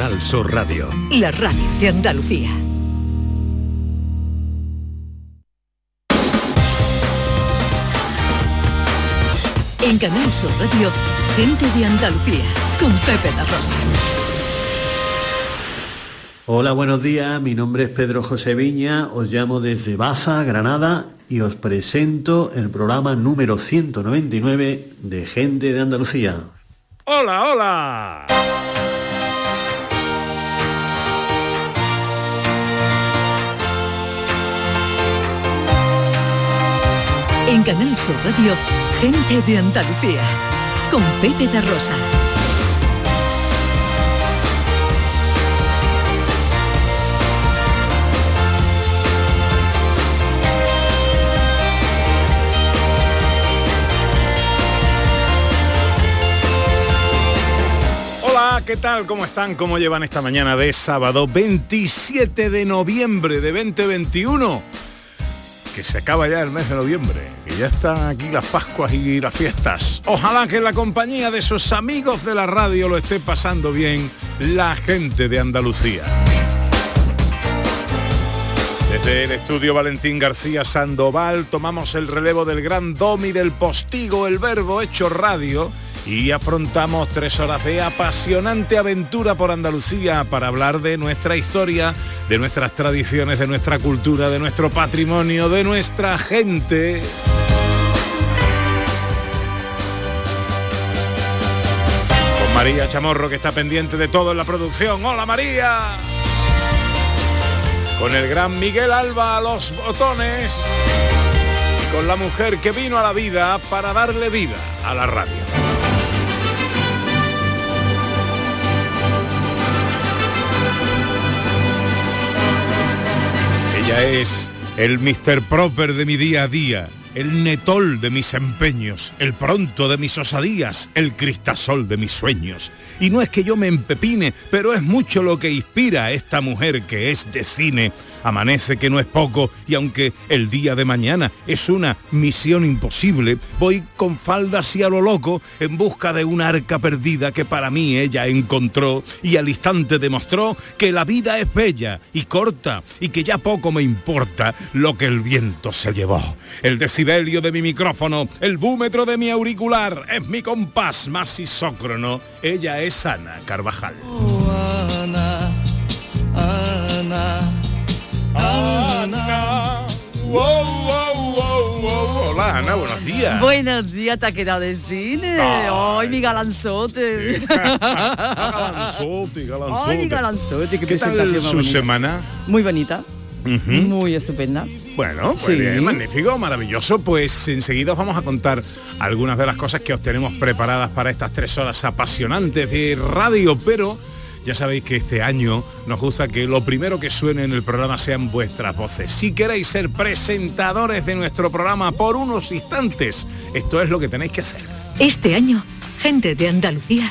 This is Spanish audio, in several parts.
Canal Sur Radio. La radio de Andalucía. En Canal Sur Radio, gente de Andalucía, con Pepe La Rosa. Hola, buenos días. Mi nombre es Pedro José Viña. Os llamo desde Baza, Granada, y os presento el programa número 199 de Gente de Andalucía. Hola, hola. En Canal Sur Radio, gente de Andalucía, con Pepe Rosa. Hola, ¿qué tal? ¿Cómo están? ¿Cómo llevan esta mañana de sábado 27 de noviembre de 2021? Se acaba ya el mes de noviembre, que ya están aquí las Pascuas y las fiestas. Ojalá que en la compañía de sus amigos de la radio lo esté pasando bien la gente de Andalucía. Desde el estudio Valentín García Sandoval tomamos el relevo del gran domi del postigo, el verbo hecho radio, y afrontamos tres horas de apasionante aventura por Andalucía para hablar de nuestra historia, de nuestras tradiciones, de nuestra cultura, de nuestro patrimonio, de nuestra gente. Con María Chamorro que está pendiente de todo en la producción. ¡Hola María! Con el gran Miguel Alba a los botones. Y con la mujer que vino a la vida para darle vida a la radio. Ella es el Mr. Proper de mi día a día, el netol de mis empeños, el pronto de mis osadías, el cristasol de mis sueños. Y no es que yo me empepine, pero es mucho lo que inspira a esta mujer que es de cine. Amanece que no es poco y aunque el día de mañana es una misión imposible, voy con faldas y a lo loco en busca de una arca perdida que para mí ella encontró y al instante demostró que la vida es bella y corta y que ya poco me importa lo que el viento se llevó. El decibelio de mi micrófono, el búmetro de mi auricular, es mi compás más isócrono. Ella es Ana Carvajal. Ana, Ana, Ana. Wow, wow, wow, wow. Hola Ana, buenos días. Buenos días, te ha quedado de cine. Ay, mi galanzote. galanzote, galanzote. Ay, mi galanzote, qué, ¿Qué tal su bonita. semana? Muy bonita, Muy estupenda. Bueno, pues Sí. bien, magnífico, maravilloso. Pues enseguida os vamos a contar algunas de las cosas que os tenemos preparadas para estas tres horas apasionantes de radio, pero ya sabéis que este año nos gusta que lo primero que suene en el programa sean vuestras voces. Si queréis ser presentadores de nuestro programa por unos instantes, esto es lo que tenéis que hacer. Este año, gente de Andalucía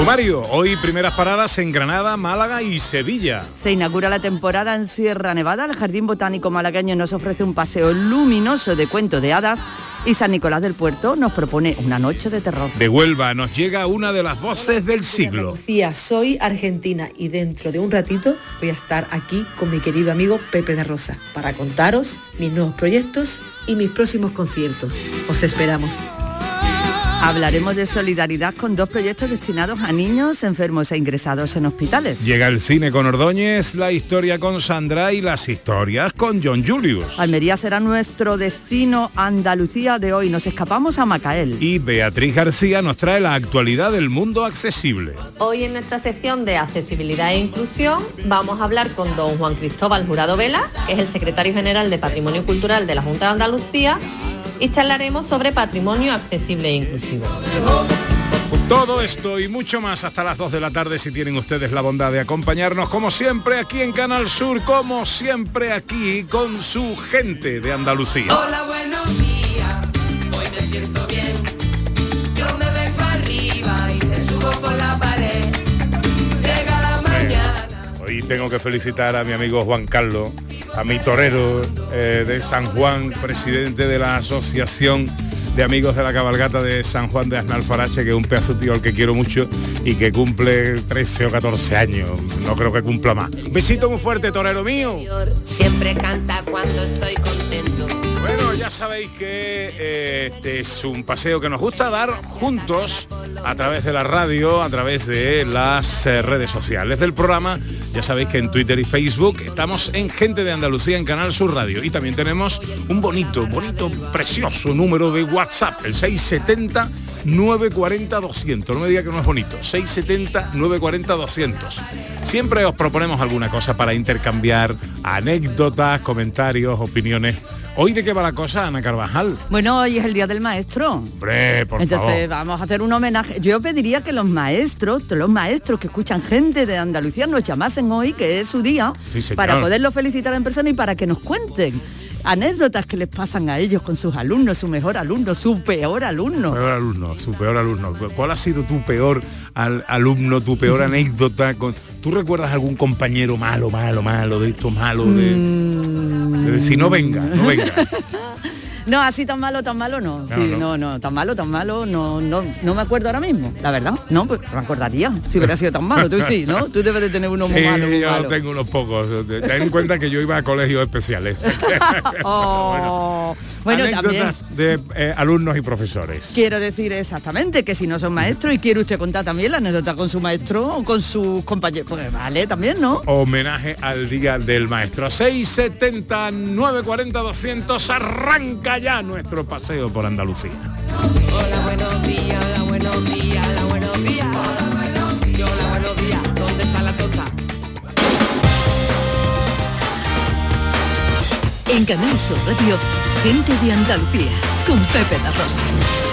Sumario, hoy primeras paradas en Granada, Málaga y Sevilla. Se inaugura la temporada en Sierra Nevada. El Jardín Botánico Malagueño nos ofrece un paseo luminoso de cuento de hadas y San Nicolás del Puerto nos propone una noche de terror. De Huelva nos llega una de las voces del siglo. Andalucía, soy argentina y dentro de un ratito voy a estar aquí con mi querido amigo Pepe de Rosa para contaros mis nuevos proyectos y mis próximos conciertos. Os esperamos. Hablaremos de solidaridad con dos proyectos destinados a niños enfermos e ingresados en hospitales. Llega el cine con Ordóñez, la historia con Sandra y las historias con John Julius. Almería será nuestro destino Andalucía de hoy. Nos escapamos a Macael. Y Beatriz García nos trae la actualidad del mundo accesible. Hoy en nuestra sección de accesibilidad e inclusión vamos a hablar con don Juan Cristóbal Jurado Vela, que es el secretario general de Patrimonio Cultural de la Junta de Andalucía, y charlaremos sobre patrimonio accesible e inclusivo. Todo esto y mucho más hasta las 2 de la tarde si tienen ustedes la bondad de acompañarnos como siempre aquí en Canal Sur, como siempre aquí con su gente de Andalucía. Hola, buenos días. Hoy me siento bien. Yo me vengo arriba y me subo por la pared. Llega la mañana. Hoy tengo que felicitar a mi amigo Juan Carlos, a mi torero eh, de San Juan, presidente de la Asociación de Amigos de la Cabalgata de San Juan de Asnalfarache, que es un pedazo tío al que quiero mucho y que cumple 13 o 14 años. No creo que cumpla más. Un besito muy fuerte, torero mío. Siempre canta cuando estoy contento. Bueno, ya sabéis que eh, este es un paseo que nos gusta dar juntos a través de la radio, a través de las eh, redes sociales del programa. Ya sabéis que en Twitter y Facebook estamos en Gente de Andalucía en Canal Sur Radio y también tenemos un bonito, bonito, precioso número de WhatsApp, el 670 940 200. No me diga que no es bonito. 670 940 200. Siempre os proponemos alguna cosa para intercambiar anécdotas, comentarios, opiniones. Hoy de qué va la cosa, Ana Carvajal. Bueno, hoy es el Día del Maestro. Hombre, por Entonces favor. vamos a hacer un homenaje. Yo pediría que los maestros, los maestros que escuchan gente de Andalucía nos llamasen hoy, que es su día, Sí, para poderlos felicitar en persona y para que nos cuenten anécdotas que les pasan a ellos con sus alumnos, su mejor alumno, su peor alumno. Peor alumno, su peor alumno. ¿Cuál ha sido tu peor al- alumno, tu peor anécdota? Con... ¿Tú recuerdas algún compañero malo, malo, malo, de estos malos? De... Mm. de decir, no venga, no venga. No, así tan malo, tan malo no. Sí, no, no, tan malo, tan malo, no, no, no me acuerdo ahora mismo, la verdad. No, pues me acordaría si hubiera sido tan malo. Tú sí, ¿no? Tú debes de tener uno muy Sí, malo, muy yo malo. tengo unos pocos. Ten en cuenta que yo iba a colegios especiales. Oh, bueno, también de eh, alumnos y profesores. quiero decir exactamente que si no son maestros y quiere usted contar también la anécdota con su maestro o con sus compañeros, pues vale, también, ¿no? Homenaje al Día del Maestro. 670 940 200 arranca ya nuestro paseo por Andalucía. Hola, buenos días. Hola, buenos días. Hola, buenos días. Hola, buenos días. Hola, buenos días. ¿Dónde está la tota? En Canal Sur Radio, gente de Andalucía, con Pepe da Rosa.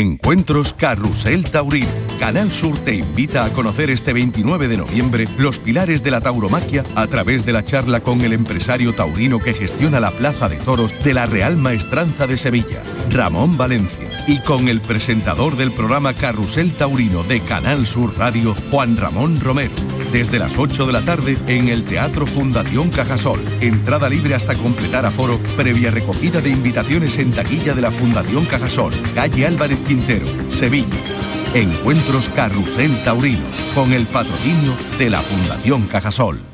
Encuentros Carrusel Taurino. Canal Sur te invita a conocer este 29 de noviembre los pilares de la tauromaquia a través de la charla con el empresario taurino que gestiona la Plaza de Toros de la Real Maestranza de Sevilla, Ramón Valencia, y con el presentador del programa Carrusel Taurino de Canal Sur Radio, Juan Ramón Romero. Desde las 8 de la tarde en el Teatro Fundación Cajasol. Entrada libre hasta completar aforo, previa recogida de invitaciones en taquilla de la Fundación Cajasol, calle Álvarez Quintero, Sevilla. Encuentros Carrusel Taurino, con el patrocinio de la Fundación Cajasol.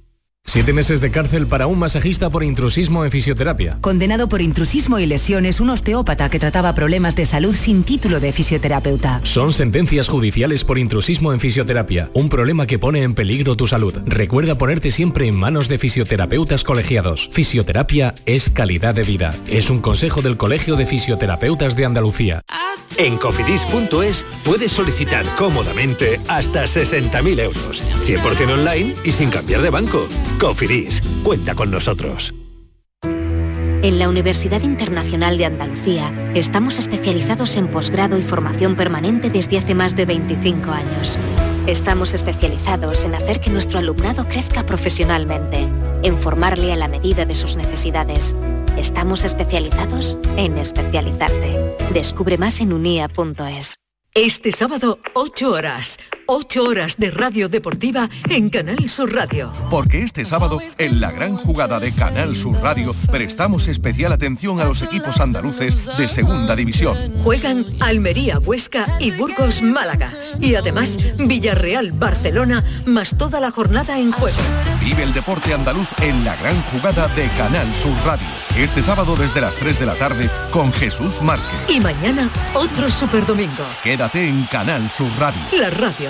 Siete meses de cárcel para un masajista por intrusismo en fisioterapia. Condenado por intrusismo y lesiones, un osteópata que trataba problemas de salud sin título de fisioterapeuta. Son sentencias judiciales por intrusismo en fisioterapia, un problema que pone en peligro tu salud. Recuerda ponerte siempre en manos de fisioterapeutas colegiados. Fisioterapia es calidad de vida. Es un consejo del Colegio de Fisioterapeutas de Andalucía. En cofidis.es puedes solicitar cómodamente hasta 60.000 euros, 100% online y sin cambiar de banco. Cofidis, cuenta con nosotros. En la Universidad Internacional de Andalucía estamos especializados en posgrado y formación permanente desde hace más de 25 años. Estamos especializados en hacer que nuestro alumnado crezca profesionalmente, en formarle a la medida de sus necesidades. Estamos especializados en especializarte. Descubre más en unia.es. Este sábado, 8 horas, 8 horas de radio deportiva en Canal Sur Radio. Porque este sábado, en la gran jugada de Canal Sur Radio, prestamos especial atención a los equipos andaluces de Segunda División. Juegan Almería, Huesca y Burgos, Málaga. Y además Villarreal, Barcelona, más toda la jornada en juego. Vive el deporte andaluz en la gran jugada de Canal Sur Radio. Este sábado desde las 3 de la tarde con Jesús Márquez. Y mañana otro Super Domingo. Quédate en Canal Sur Radio. La radio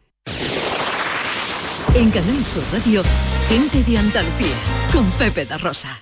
En Canal Sur Radio, gente de Andalucía, con Pepe da Rosa.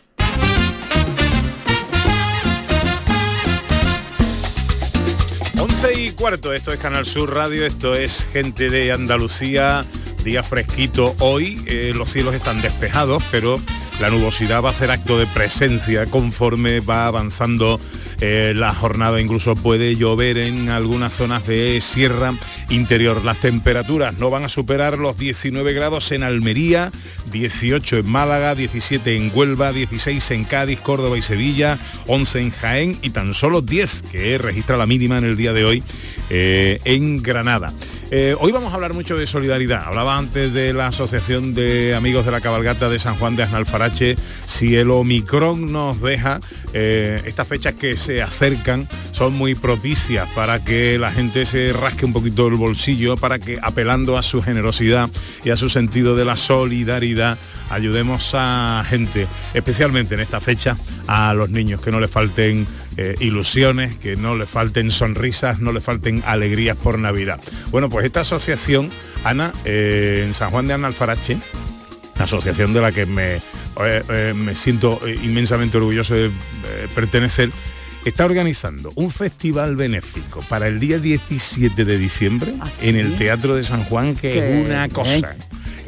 Once y cuarto, esto es Canal Sur Radio, esto es gente de Andalucía, día fresquito hoy, eh, los cielos están despejados, pero la nubosidad va a hacer acto de presencia conforme va avanzando eh, la jornada, incluso puede llover en algunas zonas de sierra interior. Las temperaturas no van a superar los 19 grados en Almería, 18 en Málaga, 17 en Huelva, 16 en Cádiz, Córdoba y Sevilla, 11 en Jaén y tan solo 10 que registra la mínima en el día de hoy eh, en Granada. Eh, hoy vamos a hablar mucho de solidaridad. Hablaba antes de la Asociación de Amigos de la Cabalgata de San Juan de Asnalfarache. Si el Omicron nos deja, eh, estas fechas que se acercan son muy propicias para que la gente se rasque un poquito el bolsillo, para que apelando a su generosidad y a su sentido de la solidaridad, ayudemos a gente, especialmente en esta fecha, a los niños, que no les falten eh, ilusiones, que no les falten sonrisas, no les falten alegrías por Navidad. Bueno, pues esta asociación, Ana, eh, en San Juan de Analfarache, asociación de la que me, eh, eh, me siento inmensamente orgulloso de pertenecer, está organizando un festival benéfico para el día 17 de diciembre en el Teatro de San Juan, que Qué es una cosa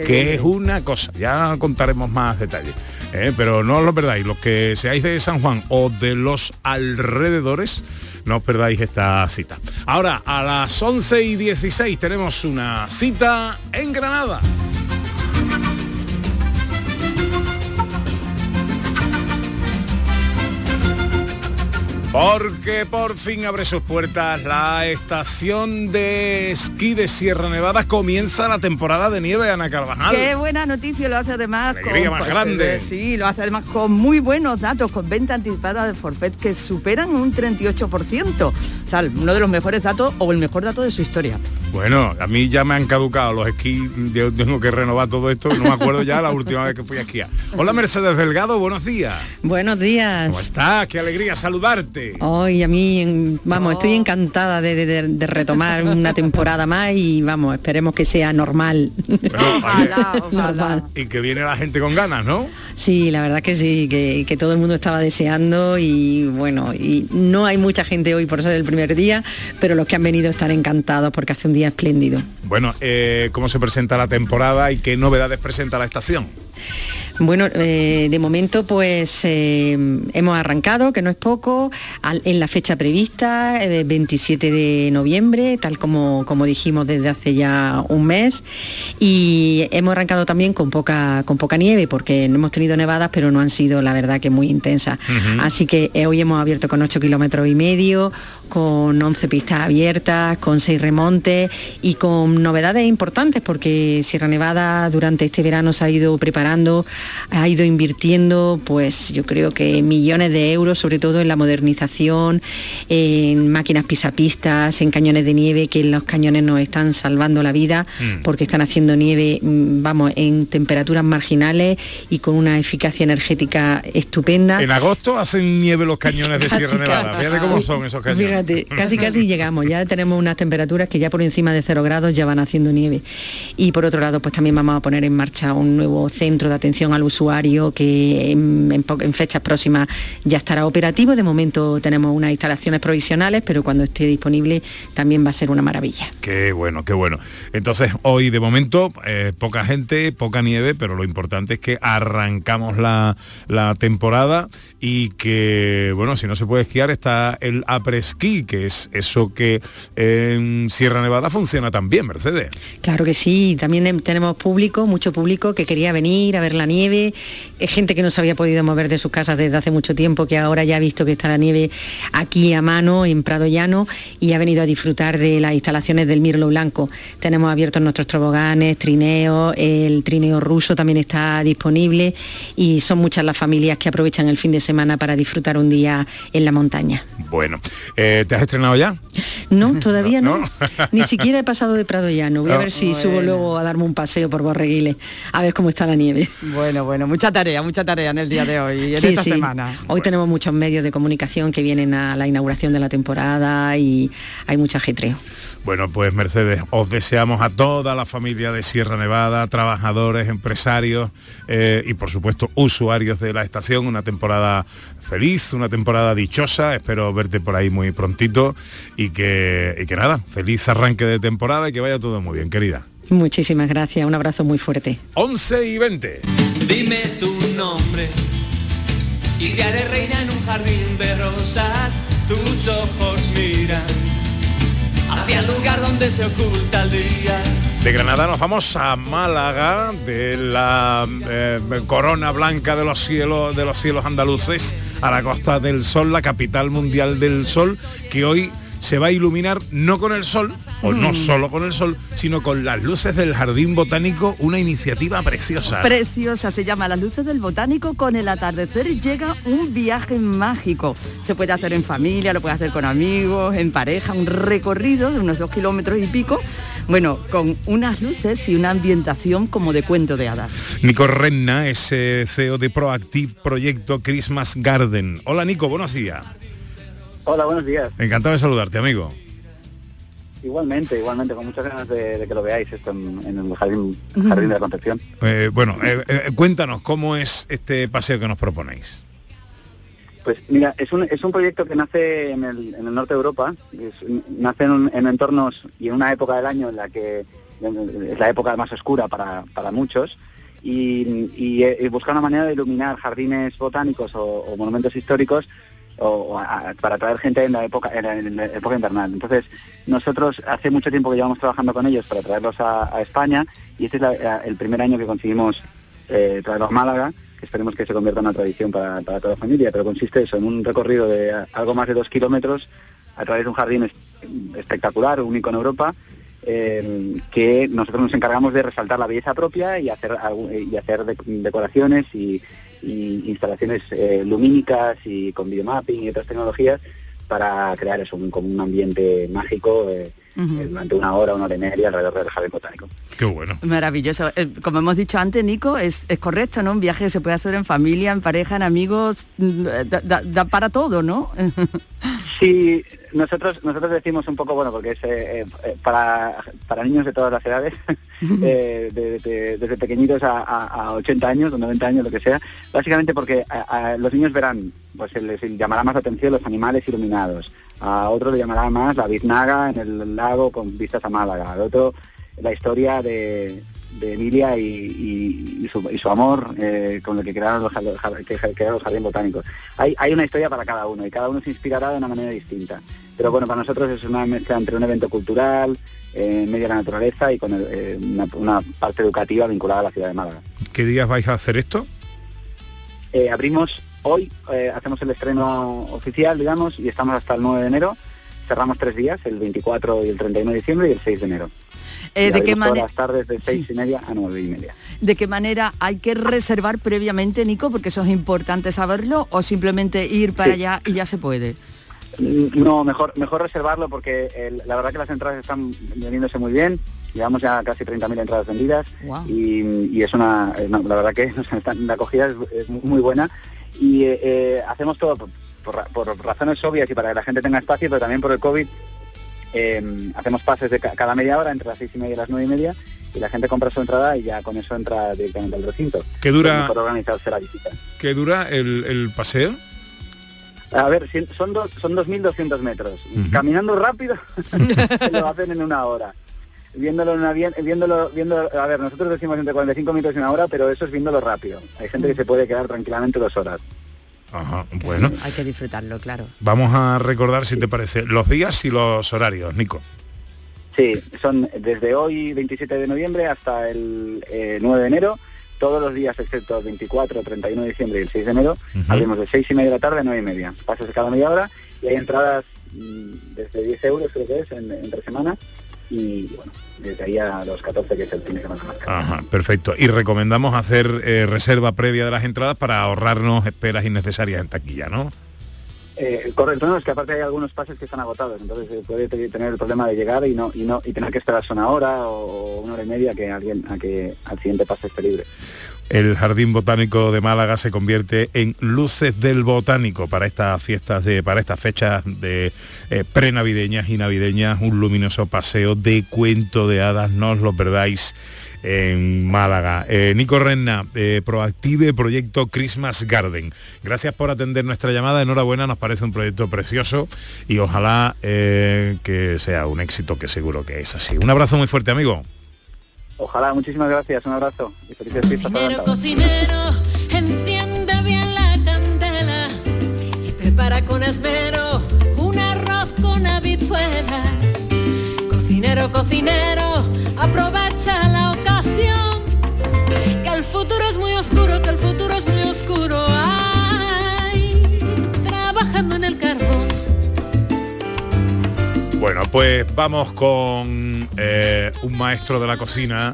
que bien. es una cosa, ya contaremos más detalles. ¿eh? pero no os lo perdáis, los que seáis de San Juan o de los alrededores, no os perdáis esta cita. Ahora, a las 11 y 16 tenemos una cita en Granada. Porque por fin abre sus puertas la estación de esquí de Sierra Nevada. Comienza la temporada de nieve, Ana Carvajal. Qué buena noticia, lo hace además Alegría más grande. eh, sí, lo hace además con muy buenos datos, con venta anticipada de forfait que superan un 38%. O sea, uno de los mejores datos o el mejor dato de su historia. Bueno, a mí ya me han caducado los esquís, yo tengo que renovar todo esto, no me acuerdo ya la última vez que fui a esquiar. Hola Mercedes Delgado, buenos días. Buenos días. ¿Cómo estás? Qué alegría saludarte. Hoy a mí, vamos, estoy encantada de, de- de- de retomar una temporada más y vamos, esperemos que sea normal. normal. Y que viene la gente con ganas, ¿no? Sí, la verdad que sí, que, que todo el mundo estaba deseando y bueno, y no hay mucha gente hoy por ser el primer día, pero los que han venido están encantados porque hace un día espléndido. Bueno, eh, ¿cómo se presenta la temporada y qué novedades presenta la estación? Bueno, eh, de momento pues eh, hemos arrancado, que no es poco, al- en la fecha prevista, eh, 27 de noviembre, tal como, como dijimos desde hace ya un mes. Y hemos arrancado también con poca, con poca nieve, porque no hemos tenido nevadas, pero no han sido la verdad que muy intensas. Así que eh, hoy hemos abierto con 8 kilómetros y medio, con 11 pistas abiertas, con 6 remontes y con novedades importantes porque Sierra Nevada durante este verano se ha ido preparando, ha ido invirtiendo pues yo creo que millones de euros, sobre todo en la modernización, en máquinas pisapistas, en cañones de nieve, que los cañones nos están salvando la vida Mm. porque están haciendo nieve, mm, vamos, en temperaturas marginales y con una eficacia energética estupenda. En agosto hacen nieve los cañones de Sierra Nevada. Fíjate cómo son esos cañones. Fíjate, casi casi llegamos, ya tenemos unas temperaturas que ya por encima de cero grados ya van haciendo nieve. Y por otro lado, pues también vamos a poner en marcha un nuevo centro de atención al usuario que en, en po- en fechas próximas ya estará operativo. De momento tenemos unas instalaciones provisionales, pero cuando esté disponible también va a ser una maravilla. Qué bueno, qué bueno. Entonces, hoy de momento, eh, poca gente, poca nieve, pero lo importante es que arrancamos la, la temporada y que, bueno, si no se puede esquiar, está el apresquí, que es eso que en Sierra Nevada funciona también, Mercedes. Claro que sí, también em- tenemos público, mucho público que quería venir a ver la nieve, eh, gente que no se había podido mover de sus casas desde hace mucho tiempo, que ahora ya ha visto que está la nieve aquí a mano, en Prado Llano, y ha venido a disfrutar de las instalaciones del Mirlo Blanco. Tenemos abiertos nuestros toboganes, trineos, el trineo ruso también está disponible y son muchas las familias que aprovechan el fin de semana para disfrutar un día en la montaña. Bueno, eh, ¿te has estrenado ya? No, todavía no. ¿No? Ni siquiera he pasado de Prado Llano. Voy a ver si subo luego a darme un paseo por Borreguiles, a ver cómo está la nieve. Bueno, bueno, mucha tarea, mucha tarea en el día de hoy, y en Sí, esta sí. semana. Hoy tenemos muchos medios de comunicación que vienen a la inauguración de la temporada y hay mucho ajetreo. Bueno, pues Mercedes, os deseamos a toda la familia de Sierra Nevada, trabajadores, empresarios eh, y por supuesto usuarios de la estación, una temporada feliz, una temporada dichosa, espero verte por ahí muy prontito y que, y que nada, feliz arranque de temporada y que vaya todo muy bien, querida. Muchísimas gracias, un abrazo muy fuerte. 11 y 20. Dime tu nombre y te haré reina en un jardín de rosas. Tus ojos miran hacia el lugar donde se oculta el día. De Granada nos vamos a Málaga, de la eh, corona blanca de los cielos de los cielos andaluces a la Costa del Sol, la capital mundial del sol, que hoy se va a iluminar no con el sol, o no Mm. solo con el sol, sino con las luces del Jardín Botánico, una iniciativa preciosa. Preciosa, se llama Las luces del botánico con el atardecer llega un viaje mágico. Se puede hacer en familia, lo puede hacer con amigos, en pareja, un recorrido de unos dos kilómetros y pico. Bueno, con unas luces y una ambientación como de cuento de hadas. Nico Renna es CEO de Proactive Proyecto Christmas Garden. Hola Nico, buenos días. Hola, buenos días. Encantado de saludarte, amigo. Igualmente, igualmente, con muchas ganas de, de que lo veáis esto en, en el jardín, jardín de la Concepción. Eh, bueno, eh, eh, cuéntanos cómo es este paseo que nos proponéis. Pues mira, es un, es un proyecto que nace en el, en el norte de Europa, es- nace en, un- en entornos y en una época del año en la que es la época más oscura para, para muchos, y, y, eh, buscar una manera de iluminar jardines botánicos o, o monumentos históricos o, para atraer gente en la época en la, época invernal. Entonces, nosotros hace mucho tiempo que llevamos trabajando con ellos para traerlos a, España y este es el primer año que conseguimos eh, traerlos a Málaga, que esperemos que se convierta en una tradición para, toda la familia, pero consiste eso en un recorrido de algo más de dos kilómetros a través de un jardín es- espectacular, único en Europa, eh, que nosotros nos encargamos de resaltar la belleza propia y hacer y hacer de- decoraciones y, y instalaciones eh, lumínicas y con videomapping y otras tecnologías para crear eso, un, como un ambiente mágico eh, eh, durante una hora, una hora y media alrededor del jardín botánico. Qué bueno. Maravilloso. Eh, como hemos dicho antes, Nico, es, es correcto, ¿no? Un viaje que se puede hacer en familia, en pareja, en amigos, mm, da, da- da para todo, ¿no? Sí, nosotros nosotros decimos un poco, bueno, porque es eh, eh, para, para niños de todas las edades, eh, de- de- desde pequeñitos a, a- a 80 años o 90 años, lo que sea, básicamente porque a- a los niños verán, pues les llamará más la atención los animales iluminados, a otro le llamará más la biznaga en el lago con vistas a Málaga, al otro la historia de, de Emilia y, y- y su, y su amor eh, con el que crearon los, jardines botánicos. Hay, hay una historia para cada uno y cada uno se inspirará de una manera distinta. Pero bueno, para nosotros es una mezcla entre un evento cultural, eh, medio de la naturaleza y con el- eh, una, una parte educativa vinculada a la ciudad de Málaga. ¿Qué días vais a hacer esto? Eh, abrimos hoy, hacemos el estreno oficial, digamos, y estamos hasta el 9 de enero. Cerramos tres días, el 24 y el 31 de diciembre y el 6 de enero. Eh, ¿de, qué manera, las tardes de seis y media a nueve y media. ¿De qué manera hay que reservar previamente, Nico? Porque eso es importante saberlo, o simplemente ir para Sí. allá y ya se puede. Mm, No, mejor mejor reservarlo porque el- la verdad que las entradas están vendiéndose muy bien. Llevamos ya casi 30.000 entradas vendidas y, y es una, eh, no, la verdad que la acogida es, es muy- buena y eh, eh, hacemos todo por, por razones obvias y para que la gente tenga espacio, pero también por el COVID. Eh, hacemos pases de ca- cada media hora entre las seis y media y las nueve y media y la gente compra su entrada y ya con eso entra directamente al recinto. ¿Qué dura- mejor organizarse la visita. ¿Qué dura el, el paseo? A ver, son, dos, son 2.200 metros. Caminando rápido, se lo hacen en una hora. Viéndolo, en una, viéndolo, viendo, a ver, nosotros decimos entre 45 minutos y una hora, pero eso es viéndolo rápido. Hay gente que se puede quedar tranquilamente dos horas. Ajá, bueno. Hay que disfrutarlo, claro. Vamos a recordar, si te parece, los días y los horarios, Nico. Sí, son desde hoy 27 de noviembre hasta el eh, 9 de enero, todos los días excepto el 24, 31 de diciembre y el 6 de enero, abrimos de 6 y media de la tarde a 9 y media. Pasas cada media hora y hay entradas mm, desde 10 euros creo que es en- entre semana y bueno, desde ahí a los 14 que es el fin de semana más caro. Ajá, perfecto. Y recomendamos hacer eh, reserva previa de las entradas para ahorrarnos esperas innecesarias en taquilla, ¿no? Eh, correcto, no, es que aparte hay algunos pases que están agotados, entonces eh, puede te- tener el problema de llegar y no y no y tener que esperarse una hora o una hora y media que alguien a que al siguiente pase esté libre. El Jardín Botánico de Málaga se convierte en luces del botánico para estas fiestas de, para estas fechas de eh, prenavideñas y navideñas, un luminoso paseo de cuento de hadas, no os lo perdáis en Málaga. Eh, Nico Renna, eh, Proactive Proyecto Christmas Garden. Gracias por atender nuestra llamada, enhorabuena, nos parece un proyecto precioso y ojalá eh, que sea un éxito, que seguro que es así. Un abrazo muy fuerte, amigo. Ojalá, muchísimas gracias, un abrazo y felices fiestas para Cocinero, todos. cocinero, enciende bien la candela y prepara con esmero un arroz con habichuelas. Cocinero, cocinero, aprovecha la ocasión, que el futuro es muy oscuro, que el futuro es muy oscuro. Ay, trabajando en el carbón. Bueno, pues vamos con eh, un maestro de la cocina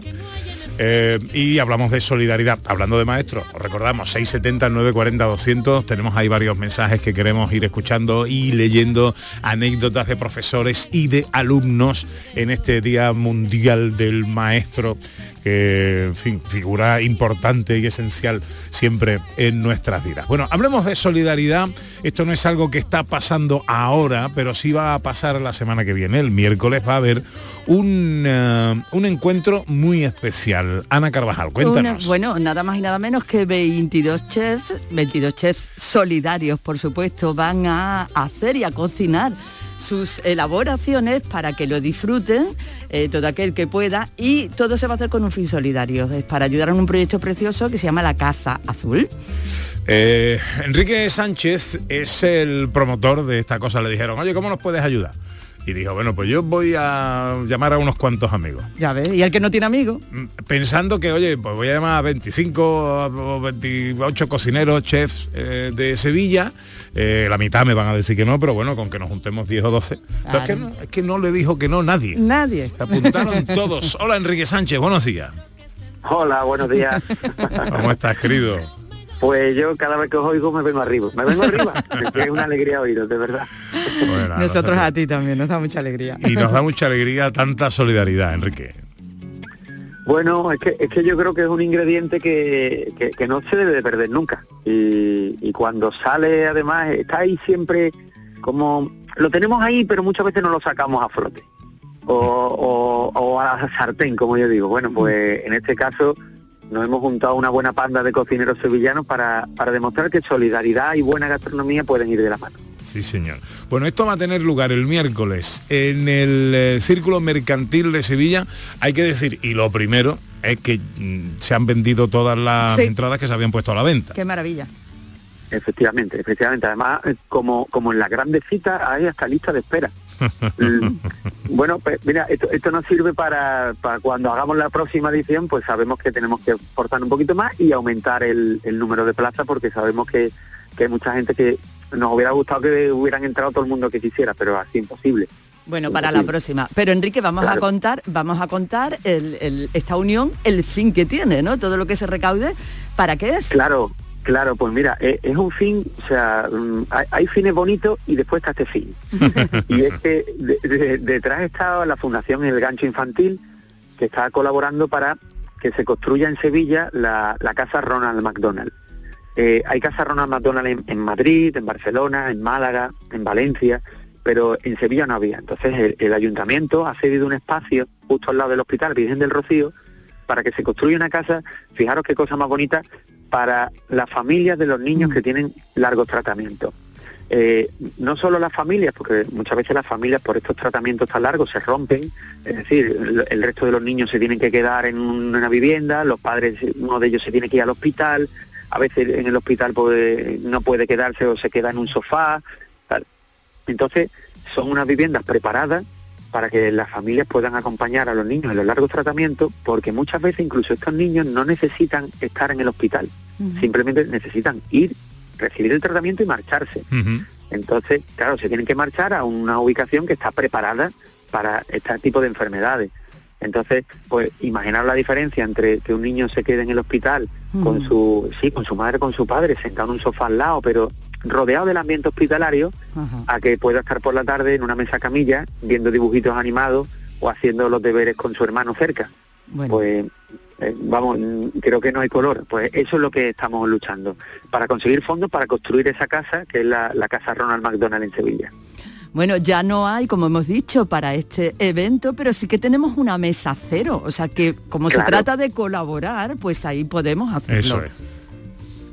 eh, y hablamos de solidaridad. Hablando de maestros, os recordamos 670 940 200. Tenemos ahí varios mensajes que queremos ir escuchando y leyendo anécdotas de profesores y de alumnos en este Día Mundial del Maestro que, figura importante y esencial siempre en nuestras vidas. Bueno, hablemos de solidaridad. Esto no es algo que está pasando ahora, pero sí va a pasar la semana que viene. El miércoles va a haber un, eh, un encuentro muy especial. Ana Carvajal, cuéntanos. Bueno, nada más y nada menos que 22 chefs, 22 chefs solidarios, por supuesto, van a hacer y a cocinar sus elaboraciones para que lo disfruten eh, todo aquel que pueda y todo se va a hacer con un fin solidario. Es para ayudar en un proyecto precioso que se llama La Casa Azul. Eh, Enrique Sánchez es el promotor de esta cosa. Le dijeron, oye, ¿cómo nos puedes ayudar? Y dijo, bueno, pues yo voy a llamar a unos cuantos amigos. Ya ves, y el que no tiene amigos. Pensando que, oye, pues voy a llamar a 25 o 28 cocineros, chefs eh, de Sevilla. Eh, la mitad me van a decir que no, pero bueno, con que nos juntemos 10 o 12. Pero es, que no, es que no le dijo que no nadie. Nadie. Se apuntaron todos. Hola Enrique Sánchez, buenos días. Hola, buenos días. ¿Cómo estás, querido? Pues yo cada vez que os oigo me vengo arriba. Me vengo arriba. es una alegría oíros, de verdad. Nosotros a ti también, nos da mucha alegría. Y nos da mucha alegría tanta solidaridad, Enrique. Bueno, es que, es que yo creo que es un ingrediente que, que- que no se debe de perder nunca. Y, y cuando sale, además, está ahí siempre como... Lo tenemos ahí, pero muchas veces no lo sacamos a flote. O, o- o a la sartén, como yo digo. Bueno, pues en este caso nos hemos juntado una buena panda de cocineros sevillanos para, para demostrar que solidaridad y buena gastronomía pueden ir de la mano. Sí, señor. Bueno, esto va a tener lugar el miércoles en el eh, Círculo Mercantil de Sevilla. Hay que decir, y lo primero es que mm, se han vendido todas las Sí. entradas que se habían puesto a la venta. Qué maravilla. Efectivamente, efectivamente. Además, eh, como, como en las grandes citas hay hasta lista de espera. Bueno, pues mira, esto, esto nos sirve para, para cuando hagamos la próxima edición, pues sabemos que tenemos que forzar un poquito más y aumentar el, el número de plazas porque sabemos que, que hay mucha gente que nos hubiera gustado que hubieran entrado todo el mundo que quisiera, pero así imposible. Bueno, para la próxima. Pero Enrique, vamos a contar, vamos a contar el- el- esta unión, el fin que tiene, ¿no? Todo lo que se recaude, ¿para qué es? Claro, claro, pues mira, eh, es un fin, o sea, mm, hay, hay fines bonitos y después está este fin. y es que de- de- detrás está la Fundación El Gancho Infantil, que está colaborando para que se construya en Sevilla la, la casa Ronald McDonald. Eh, hay casa Ronald McDonald en, en Madrid, en Barcelona, en Málaga, en Valencia, pero en Sevilla no había. Entonces el, el ayuntamiento ha cedido un espacio justo al lado del hospital Virgen del Rocío para que se construya una casa, fijaros qué cosa más bonita, para las familias de los niños que tienen largos tratamientos. Eh, no solo las familias, porque muchas veces las familias por estos tratamientos tan largos se rompen, es decir, el, el resto de los niños se tienen que quedar en una vivienda, los padres, uno de ellos se tiene que ir al hospital, a veces en el hospital pues, no puede quedarse o se queda en un sofá, tal. Entonces, son unas viviendas preparadas para que las familias puedan acompañar a los niños en los largos tratamientos, porque muchas veces incluso estos niños no necesitan estar en el hospital, simplemente necesitan ir, recibir el tratamiento y marcharse. Entonces, claro, se tienen que marchar a una ubicación que está preparada para este tipo de enfermedades. Entonces, pues imaginar la diferencia entre que un niño se quede en el hospital con su, sí, con su madre, con su padre, sentado en un sofá al lado, pero rodeado del ambiente hospitalario, a que pueda estar por la tarde en una mesa camilla, viendo dibujitos animados o haciendo los deberes con su hermano cerca. Pues eh, vamos, mm, creo que no hay color. Pues eso es lo que estamos luchando, para conseguir fondos para construir esa casa, que es la, la casa Ronald McDonald en Sevilla. Bueno, ya no hay, como hemos dicho, para este evento, pero sí que tenemos una mesa cero. O sea que como se trata de colaborar, pues ahí podemos hacerlo. Eso es.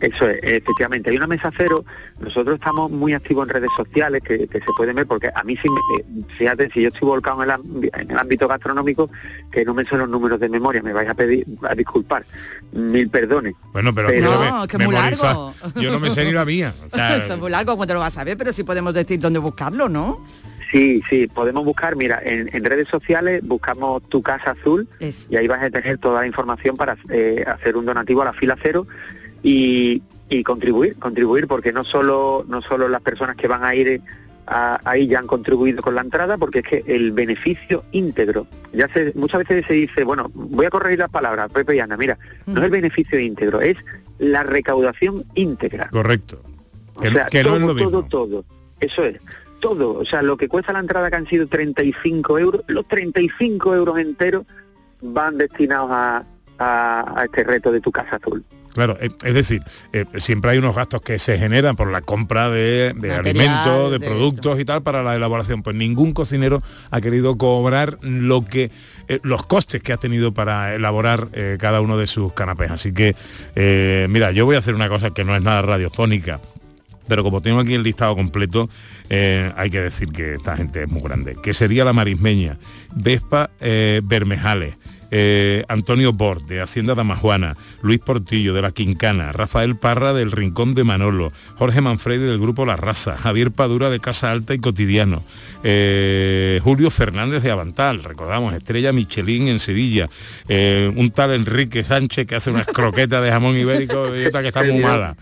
Eso es, efectivamente. Hay una mesa cero. Nosotros estamos muy activos en redes sociales que, que se pueden ver, porque a mí sí, me- eh, fíjate, si yo estoy volcado en el, ámbi- en el ámbito gastronómico, que no me sé los números de memoria, me vais a pedir, a disculpar, mil perdones. Bueno, pero, Pero- No, que es muy largo. Yo no me sé ni la mía. O sea, Eso es muy largo, ¿cómo te lo vas a ver? Pero sí podemos decir dónde buscarlo, ¿no? Sí, sí, podemos buscar, mira, en, en redes sociales buscamos Tu Casa Azul y ahí vas a tener toda la información para eh, hacer un donativo a la fila cero y, y contribuir, contribuir, porque no solo, no solo las personas que van a ir ahí ya han contribuido con la entrada, porque es que el beneficio íntegro, ya se, muchas veces se dice, bueno, voy a corregir las palabras, Pepe y Ana, mira, no es el beneficio íntegro, es la recaudación íntegra. Correcto. Que, O sea, que todo, no es lo mismo. todo, todo. Eso es. Todo. O sea, lo que cuesta la entrada que han sido 35 euros, los 35 euros enteros van destinados a, a- a este reto de tu casa azul. Claro, eh, es decir, eh, siempre hay unos gastos que se generan por la compra de, de Material, alimentos, de, de productos y tal para la elaboración. Pues ningún cocinero ha querido cobrar lo que eh, los costes que ha tenido para elaborar eh, cada uno de sus canapés. Así que, mira, yo voy a hacer una cosa que no es nada radiofónica. Pero como tengo aquí el listado completo, eh, hay que decir que esta gente es muy grande. Que sería la marismeña, Vespa eh, Bermejales, eh, Antonio Bort de Hacienda Damajuana, Luis Portillo de La Quincana, Rafael Parra del Rincón de Manolo, Jorge Manfredi del Grupo La Raza, Javier Padura de Casa Alta y Cotidiano, eh, Julio Fernández de Avantal, recordamos, Estrella Michelin en Sevilla, eh, un tal Enrique Sánchez que hace unas croquetas de jamón ibérico y otra que está muy mala.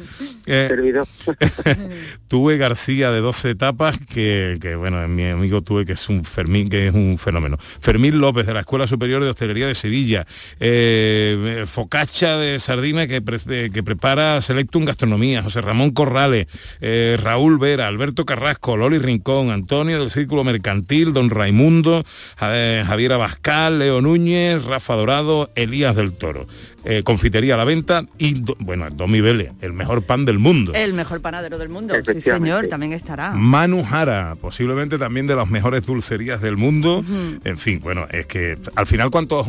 Tuve García de 12 etapas, que, que, bueno, mi amigo Tuve, que es un Fermín, que es un fenómeno. Fermín López de la Escuela Superior de Hostelería de Sevilla. Eh, Focacha de Sardina que, pre- que prepara Selectum Gastronomía. José Ramón Corrales, eh, Raúl Vera, Alberto Carrasco, Loli Rincón, Antonio del Círculo Mercantil, Don Raimundo, eh, Javier Abascal, Leo Núñez, Rafa Dorado, Elías del Toro. Eh, confitería a la venta y, do- bueno, Domi Vélez, el mejor pan del mundo. El mejor panadero del mundo. Sí, señor, también estará. Manu Jara, posiblemente también de las mejores dulcerías del mundo. En fin, bueno, es que al final ¿cuántos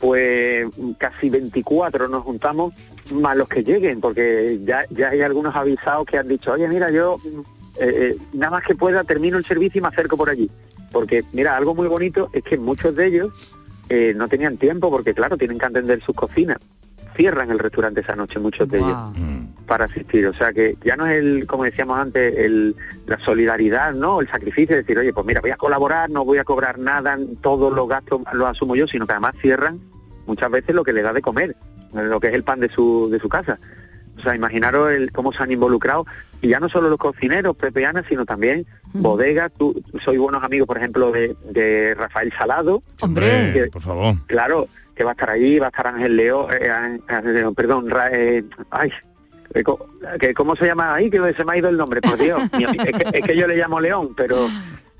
Pues casi 24 nos juntamos, más los que lleguen, porque ya, ya hay algunos avisados que han dicho, oye, mira, yo eh, eh, nada más que pueda termino el servicio y me acerco por allí. Porque, mira, algo muy bonito es que muchos de ellos eh, no tenían tiempo, porque claro, tienen que atender sus cocinas. Cierran el restaurante esa noche muchos de ellos para asistir. O sea que ya no es el, como decíamos antes, el, la solidaridad, ¿no? El sacrificio de decir, oye, pues mira, voy a colaborar, no voy a cobrar nada, todos los gastos los asumo yo, sino que además cierran muchas veces lo que le da de comer, lo que es el pan de su, de su casa. O sea, imaginaros el, cómo se han involucrado, y ya no solo los cocineros, Pepe y Ana, sino también bodegas. Tú, soy buenos amigos, por ejemplo, de, de Rafael Salado. Hombre, que- por favor. Claro, que va a estar allí, va a estar Ángel León, eh, Ángel- Ángel León, perdón, Ra- eh, ay, eh, que ¿cómo se llama ahí? Que se me ha ido el nombre, por Dios. Es, que, es que yo le llamo León, pero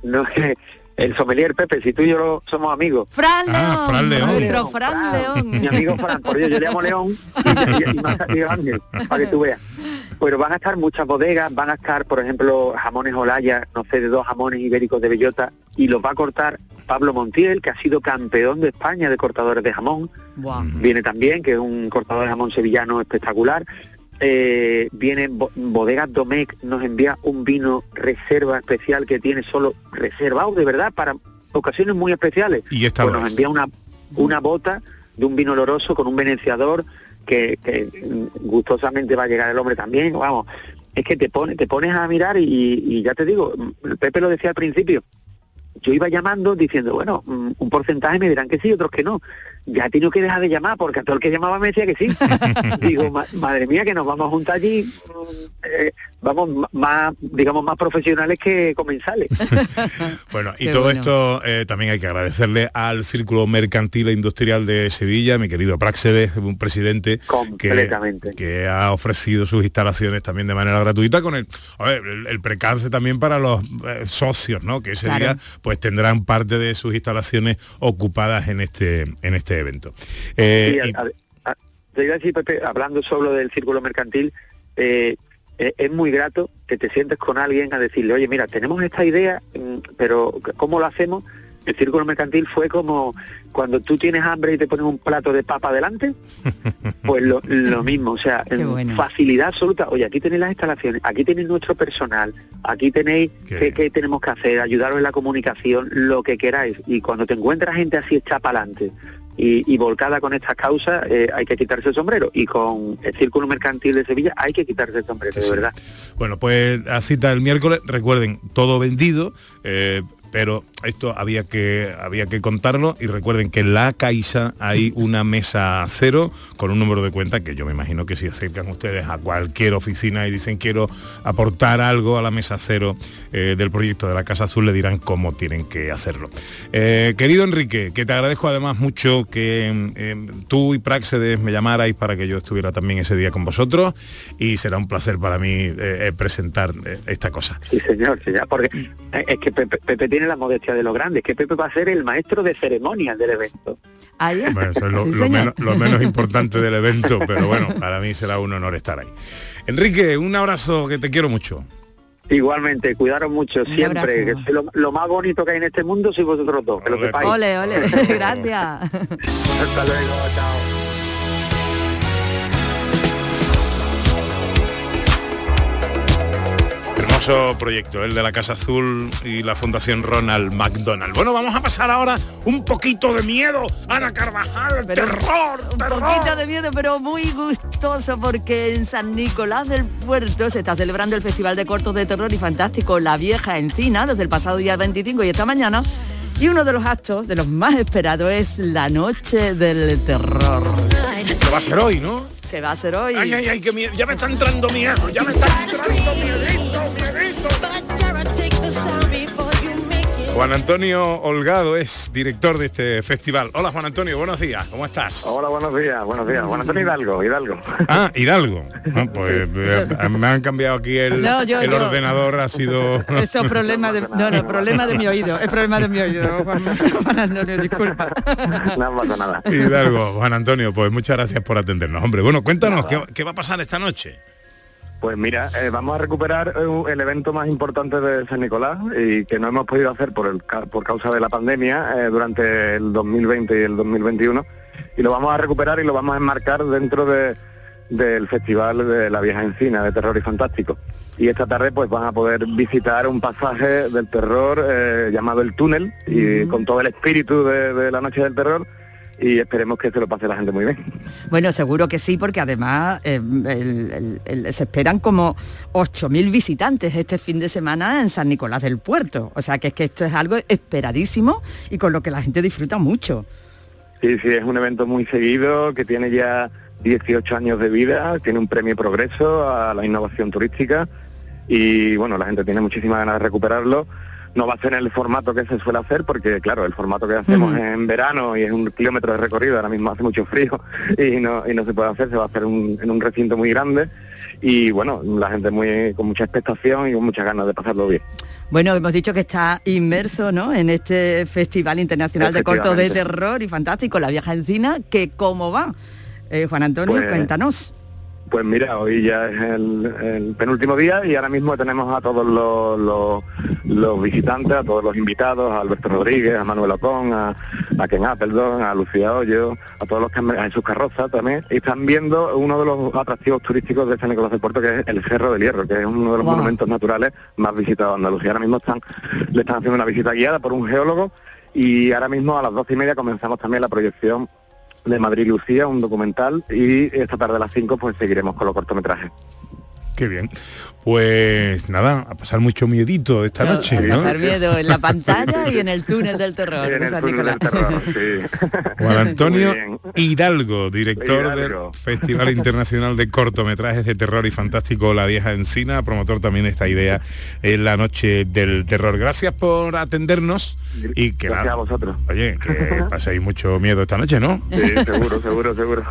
no es el sommelier Pepe, si tú y yo somos amigos. Fran León, Ah, Fran León. nuestro Fran León. Mi amigo Fran, por Dios, yo le llamo León y, y- y me ha salido Ángel, para que tú veas. Pero van a estar muchas bodegas, van a estar, por ejemplo, jamones Olaya, no sé, de dos jamones ibéricos de bellota, y los va a cortar Pablo Montiel, que ha sido campeón de España de cortadores de jamón. Viene también, que es un cortador de jamón sevillano espectacular. Eh, viene Bo- Bodegas Domecq, nos envía un vino reserva especial que tiene solo reservado de verdad para ocasiones muy especiales. Y esta Pues nos envía una, una bota de un vino oloroso con un venenciador que, que, gustosamente va a llegar el hombre también. Vamos, es que te, pone, te pones a mirar y, y ya te digo, Pepe lo decía al principio, yo iba llamando diciendo, bueno, mm, un porcentaje me dirán que sí, otros que no. Ya he tenido que dejar de llamar porque a todo el que llamaba me decía que sí. Digo, "Ma- madre mía, que nos vamos a juntar allí, mm, eh, vamos, más, digamos, más profesionales que comensales. Bueno, y Qué todo bueno. esto eh, también hay que agradecerle al Círculo Mercantil e Industrial de Sevilla, mi querido Praxedes, un presidente que, Completamente. que ha ofrecido sus instalaciones también de manera gratuita con el, a ver, el, el precance también para los eh, socios, ¿no? Que ese Claro. día pues tendrán parte de sus instalaciones ocupadas en este en este evento. Eh, Sí, y- a- a- a- te iba a decir, Pepe, hablando solo del círculo mercantil, eh, eh, es muy grato que te sientes con alguien a decirle, oye, mira, tenemos esta idea, mm, pero ¿cómo lo hacemos? El círculo mercantil fue como cuando tú tienes hambre y te pones un plato de papa delante, pues lo, lo mismo, o sea, en bueno. facilidad absoluta. Oye, aquí tenéis las instalaciones, aquí tenéis nuestro personal, aquí tenéis qué, qué tenemos que hacer, ayudaros en la comunicación, lo que queráis. Y cuando te encuentras gente así hecha para adelante y, y volcada con estas causas, eh, hay que quitarse el sombrero. Y con el Círculo Mercantil de Sevilla hay que quitarse el sombrero, de verdad. Bueno, pues a cita el miércoles, recuerden, todo vendido, eh, pero esto había que, había que contarlo y recuerden que en la Caixa hay una mesa cero con un número de cuenta que yo me imagino que si acercan ustedes a cualquier oficina y dicen quiero aportar algo a la mesa cero eh, del proyecto de la Casa Azul, le dirán cómo tienen que hacerlo. Eh, querido Enrique, que te agradezco además mucho que eh, tú y Praxedes me llamarais para que yo estuviera también ese día con vosotros y será un placer para mí eh, presentar eh, esta cosa. Sí, señor, sí, ya, porque es que Pepe, Pepe tiene la modestia de lo grande, es que Pepe va a ser el maestro de ceremonias del evento. Ahí es. Bueno, eso es lo, Sí, lo señor. menos, lo menos importante del evento, pero bueno, para mí será un honor estar ahí. Enrique, un abrazo que te quiero mucho. Igualmente, cuidaros mucho siempre, abrazo. que soy lo, lo más bonito que hay en este mundo sois vosotros dos, que lo sepáis. Ole, ole, gracias. Hasta luego, chao. Proyecto, el de la Casa Azul y la Fundación Ronald McDonald. Bueno, vamos a pasar ahora un poquito de miedo. Ana Carvajal, terror, Un poquito de miedo, pero muy gustoso porque en San Nicolás del Puerto se está celebrando el Festival de Cortos de Terror y Fantástico La Vieja Encina desde el pasado día 25 y esta mañana. Y uno de los actos, de los más esperados, es la Noche del Terror. Que va a ser hoy, ¿no? Que va a ser hoy. Ay, ay, ay, que miedo. Ya me está entrando miedo, ya me está entrando miedito, Juan Antonio Holgado es director de este festival. Hola Juan Antonio, buenos días, ¿cómo estás? Hola, buenos días, buenos días. Juan Antonio Hidalgo, Hidalgo. Ah, Hidalgo. Ah, pues eh, me han cambiado aquí el, No, yo- el yo. ordenador, ha sido... Eso es problema de... No, no, problema de mi oído. Es problema de mi oído, Juan, Juan Antonio, disculpa. No pasa nada. Hidalgo, Juan Antonio, pues muchas gracias por atendernos. Hombre, bueno, cuéntanos, ¿qué, qué va a pasar esta noche? Pues mira, eh, vamos a recuperar eh, el evento más importante de San Nicolás y que no hemos podido hacer por, el, por causa de la pandemia eh, durante el 2020 y el 2021 y lo vamos a recuperar y lo vamos a enmarcar dentro de, del Festival de la Vieja Encina de Terror y Fantástico. Y esta tarde pues van a poder visitar un pasaje del terror eh, llamado El Túnel y con todo el espíritu de, de la Noche del Terror y esperemos que se lo pase la gente muy bien. Bueno, seguro que sí, porque además eh, el- el- el- se esperan como 8.000 visitantes este fin de semana en San Nicolás del Puerto. O sea que es que esto es algo esperadísimo y con lo que la gente disfruta mucho. Sí, sí, es un evento muy seguido que tiene ya 18 años de vida, tiene un premio Progreso a la innovación turística y bueno, la gente tiene muchísimas ganas de recuperarlo. No va a ser en el formato que se suele hacer porque claro, el formato que hacemos en verano y es un kilómetro de recorrido, ahora mismo hace mucho frío y no, y no se puede hacer, se va a hacer un- en un recinto muy grande y bueno, la gente muy con mucha expectación y con muchas ganas de pasarlo bien. Bueno, hemos dicho que está inmerso ¿no? en este Festival Internacional de Cortos de. Terror y Fantástico, La Vieja Encina, que cómo va. Eh, Juan Antonio, Pues- cuéntanos. Pues mira, hoy ya es el, el penúltimo día y ahora mismo tenemos a todos los, los- los visitantes, a todos los invitados, a Alberto Rodríguez, a Manuel Ocón, a, a Ken Appleton, a Lucía Hoyo, a todos los que han en sus carrozas también, y están viendo uno de los atractivos turísticos de San Nicolás del Puerto, que es el Cerro del Hierro, que es uno de los Wow. monumentos naturales más visitados de Andalucía. Ahora mismo están, le están haciendo una visita guiada por un geólogo y ahora mismo a las doce y media comenzamos también la proyección de Madrid Lucía, un documental, y esta tarde a las 5 pues seguiremos con los cortometrajes. Qué bien. Pues nada, a pasar mucho miedito esta No, noche, a ¿no? pasar miedo en la pantalla y en el túnel del terror. En de el San túnel del Nicolás. terror, sí. Juan Antonio. Hidalgo, director Hidalgo. del Festival Internacional de Cortometrajes de Terror y Fantástico La Vieja Encina, promotor también de esta idea en la noche del terror. Gracias por atendernos y que Gracias a vosotros. Oye, que paséis mucho miedo esta noche, ¿no? Sí, seguro, seguro, seguro.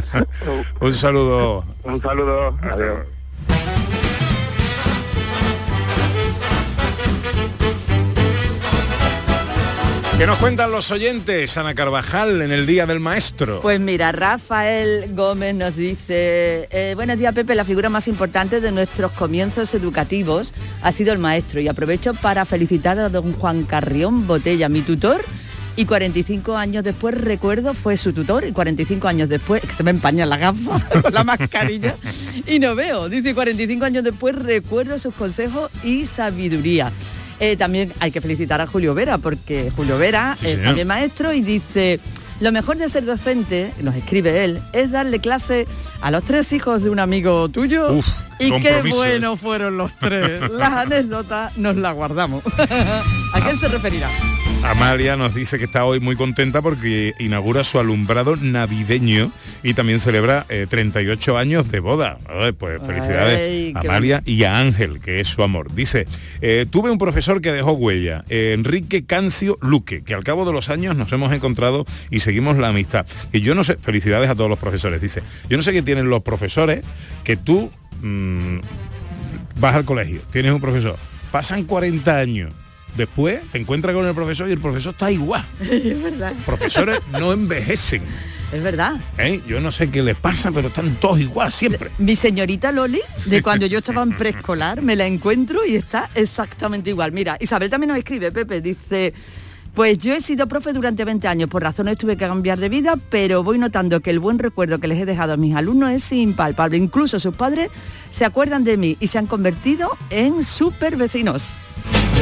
Un saludo. Un saludo. Adiós. ¿Qué nos cuentan los oyentes, Ana Carvajal, en el Día del Maestro? Pues mira, Rafael Gómez nos dice, eh, buenos días Pepe, la figura más importante de nuestros comienzos educativos ha sido el maestro y aprovecho para felicitar a don Juan Carrión Botella, mi tutor, y 45 años después recuerdo fue su tutor y 45 años después, que se me empañan las gafas con la mascarilla y no veo, dice 45 años después recuerdo sus consejos y sabiduría. Eh, también hay que felicitar a Julio Vera, porque Julio Vera Sí, es señor. también maestro y dice, lo mejor de ser docente, nos escribe él, es darle clase a los tres hijos de un amigo tuyo. Uf, y qué ¿eh? buenos fueron los tres. Las anécdotas nos las guardamos. ¿A quién se referirá? Amalia nos dice que está hoy muy contenta porque inaugura su alumbrado navideño y también celebra eh, 38 años de boda. Ay, pues felicidades Ay, a Amalia y a Ángel, que es su amor. Dice, eh, tuve un profesor que dejó huella, eh, Enrique Cancio Luque, que al cabo de los años nos hemos encontrado y seguimos la amistad. Y yo no sé, felicidades a todos los profesores, dice, yo no sé qué tienen los profesores que tú mm, vas al colegio, tienes un profesor, pasan 40 años. Después te encuentras con el profesor y el profesor está igual. es verdad. Profesores no envejecen. Es verdad. ¿eh? Yo no sé qué les pasa, pero están todos igual siempre. Mi señorita Loli, de cuando yo estaba en preescolar, me la encuentro y está exactamente igual. Mira, Isabel también nos escribe, Pepe, dice, pues yo he sido profe durante 20 años, por razones tuve que cambiar de vida, pero voy notando que el buen recuerdo que les he dejado a mis alumnos es impalpable. Incluso sus padres se acuerdan de mí y se han convertido en super vecinos.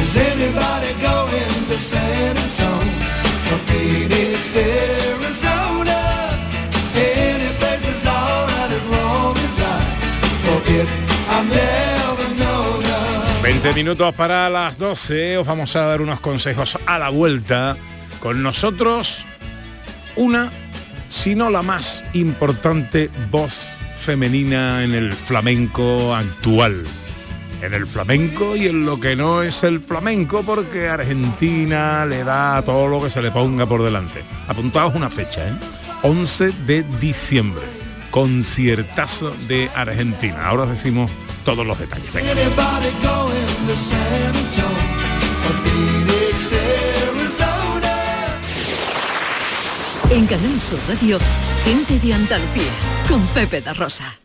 Is anybody going to San Antonio or Phoenix, Arizona? Any place is as long as I forget her. 20 minutos para las 12. Os vamos a dar unos consejos a la vuelta. Con nosotros, una, si no la más importante voz femenina en el flamenco actual. En el flamenco y en lo que no es el flamenco, porque Argentina le da a todo lo que se le ponga por delante. Apuntaos una fecha, ¿eh? 11 de diciembre. Conciertazo de Argentina. Ahora os decimos todos los detalles. Venga. En Canal Sur Radio, gente de Andalucía, con Pepe da Rosa.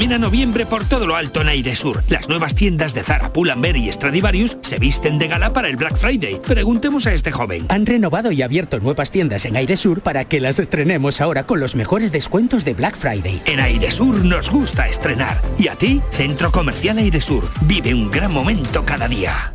Termina noviembre por todo lo alto en Airesur. Las nuevas tiendas de Zara, Pull&Bear y Stradivarius se visten de gala para el Black Friday. Preguntemos a este joven. Han renovado y abierto nuevas tiendas en Airesur para que las estrenemos ahora con los mejores descuentos de Black Friday. En Airesur nos gusta estrenar. ¿Y a ti? Centro Comercial Airesur. Vive un gran momento cada día.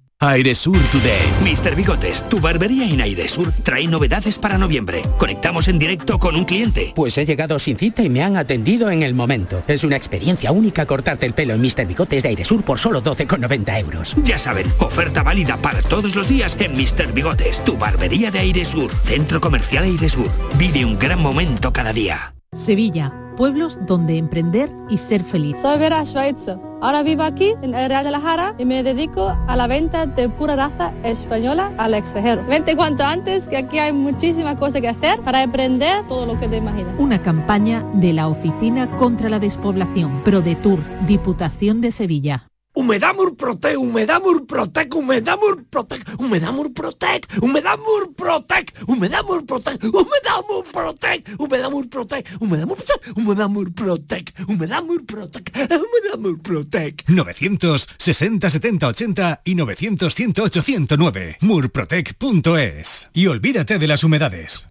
Airesur Today. Mr. Bigotes, tu barbería en Airesur trae novedades para noviembre. Conectamos en directo con un cliente. Pues he llegado sin cita y me han atendido en el momento. Es una experiencia única cortarte el pelo en Mr. Bigotes de Airesur por solo 12,90 euros. Ya saben, oferta válida para todos los días en Mr. Bigotes, tu barbería de Airesur. Centro Comercial Airesur. Vive un gran momento cada día. Sevilla, pueblos donde emprender y ser feliz. Soy Vera Schweitzer. Ahora vivo aquí en el Real de la Jara y me dedico a la venta de pura raza española al extranjero. Vente cuanto antes que aquí hay muchísimas cosas que hacer para emprender todo lo que te imaginas. Una campaña de la Oficina contra la Despoblación, ProDetour, Diputación de Sevilla. Humedad Murprotec, Humedad Murprotec, Humedad Murprotec, Humedad Murprotec, Humedad Murprotec, Humedad Murprotec, Humedad Murprotec, Humedad Murprotec, Humedad Murprotec, Humedad Murprotec, Humedad Murprotec, Humedad Murprotec. 960 70 80 y 900 108 109. Murprotec.es. Y olvídate de las humedades.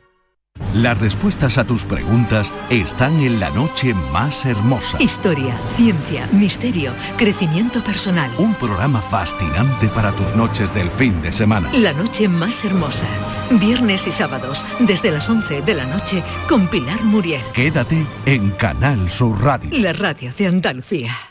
Las respuestas a tus preguntas están en la noche más hermosa. Historia, ciencia, misterio, crecimiento personal. Un programa fascinante para tus noches del fin de semana. La noche más hermosa. Viernes y sábados, desde las 11 de la noche, con Pilar Muriel. Quédate en Canal Sur Radio. La radio de Andalucía.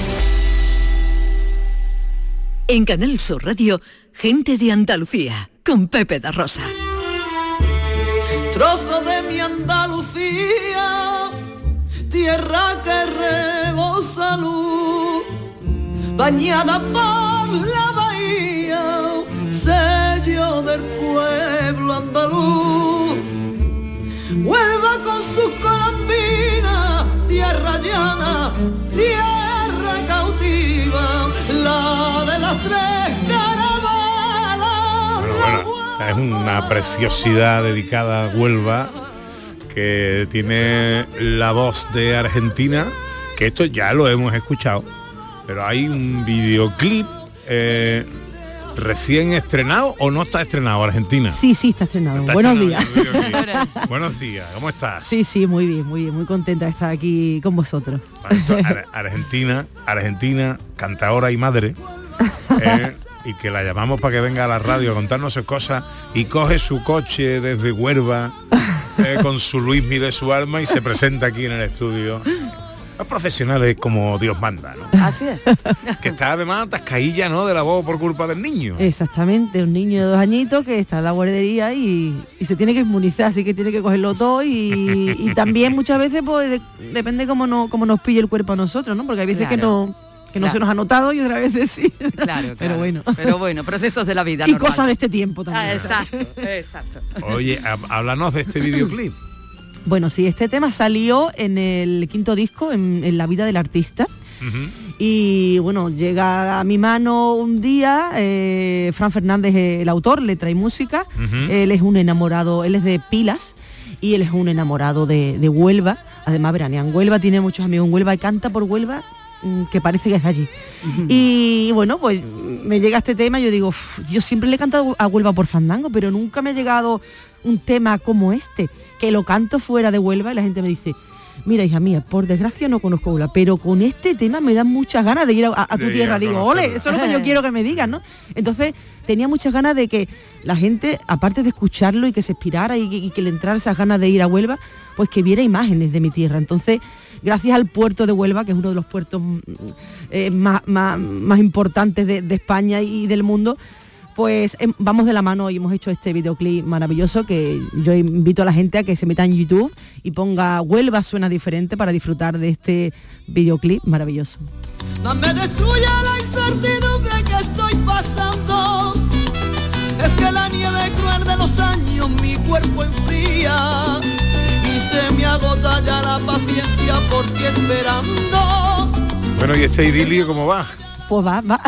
En Canal Sur Radio, gente de Andalucía, con Pepe da Rosa. Trozo de mi Andalucía, tierra que rebosa luz, bañada por la bahía, sello del pueblo andaluz. Huelva con sus colombinas, tierra llana, tierra cautiva, es una preciosidad dedicada a Huelva que tiene la voz de Argentina, que esto ya lo hemos escuchado, pero hay un videoclip eh, recién estrenado o no está estrenado Argentina. Sí, sí, está estrenado. Está Buenos estrenado días. Buenos días, ¿cómo estás? Sí, sí, muy bien, muy bien, muy contenta de estar aquí con vosotros. Ar- Argentina, Argentina, cantadora y madre, eh, y que la llamamos para que venga a la radio a contarnos sus cosas y coge su coche desde Huelva eh, con su Luismi de su alma y se presenta aquí en el estudio. Los profesionales como Dios manda, ¿no? Así es. Que está además tascailla, ¿no? De la voz por culpa del niño. Exactamente, un niño de dos añitos que está en la guardería y, y se tiene que inmunizar, así que tiene que cogerlo todo y, y también muchas veces pues de- depende cómo, no, cómo nos pille el cuerpo a nosotros, ¿no? Porque hay veces que no que no Claro. se nos ha notado y otras veces sí. Claro, Pero bueno. Pero bueno, procesos de la vida. Y normal. cosas de este tiempo también. Ah, exacto, exacto. Oye, há- háblanos de este videoclip. Bueno, sí, este tema salió en el quinto disco, en, en La vida del artista. Y bueno, llega a mi mano un día, eh, Fran Fernández, eh, el autor, le trae música. Él es un enamorado, él es de Pilas y él es un enamorado de, de Huelva. Además, veranea en Huelva, tiene muchos amigos en Huelva y canta por Huelva mm, que parece que es allí. Y bueno, pues me llega este tema y yo digo, "Uf, yo siempre le he cantado a Huelva por Fandango, pero nunca me ha llegado un tema como este, que lo canto fuera de Huelva y la gente me dice, mira hija mía, por desgracia no conozco Huelva, pero con este tema me dan muchas ganas de ir a, a tu De tierra. Digo, ole, eso es lo que yo quiero que me digan, ¿no? Entonces tenía muchas ganas de que la gente, aparte de escucharlo y que se inspirara y, que- y que le entrara esas ganas de ir a Huelva, pues que viera imágenes de mi tierra. Entonces, gracias al puerto de Huelva, que es uno de los puertos mm, eh, más, más- más importantes de, de España y del mundo, pues em, vamos de la mano y hemos hecho este videoclip maravilloso que yo invito a la gente a que se meta en YouTube y ponga Huelva suena diferente para disfrutar de este videoclip maravilloso. No me destruye la incertidumbre que estoy pasando. Es que la nieve cruel de los años mi cuerpo enfría y se me agota ya la paciencia porque esperando. Bueno, ¿y este idilio cómo va? Pues va, va.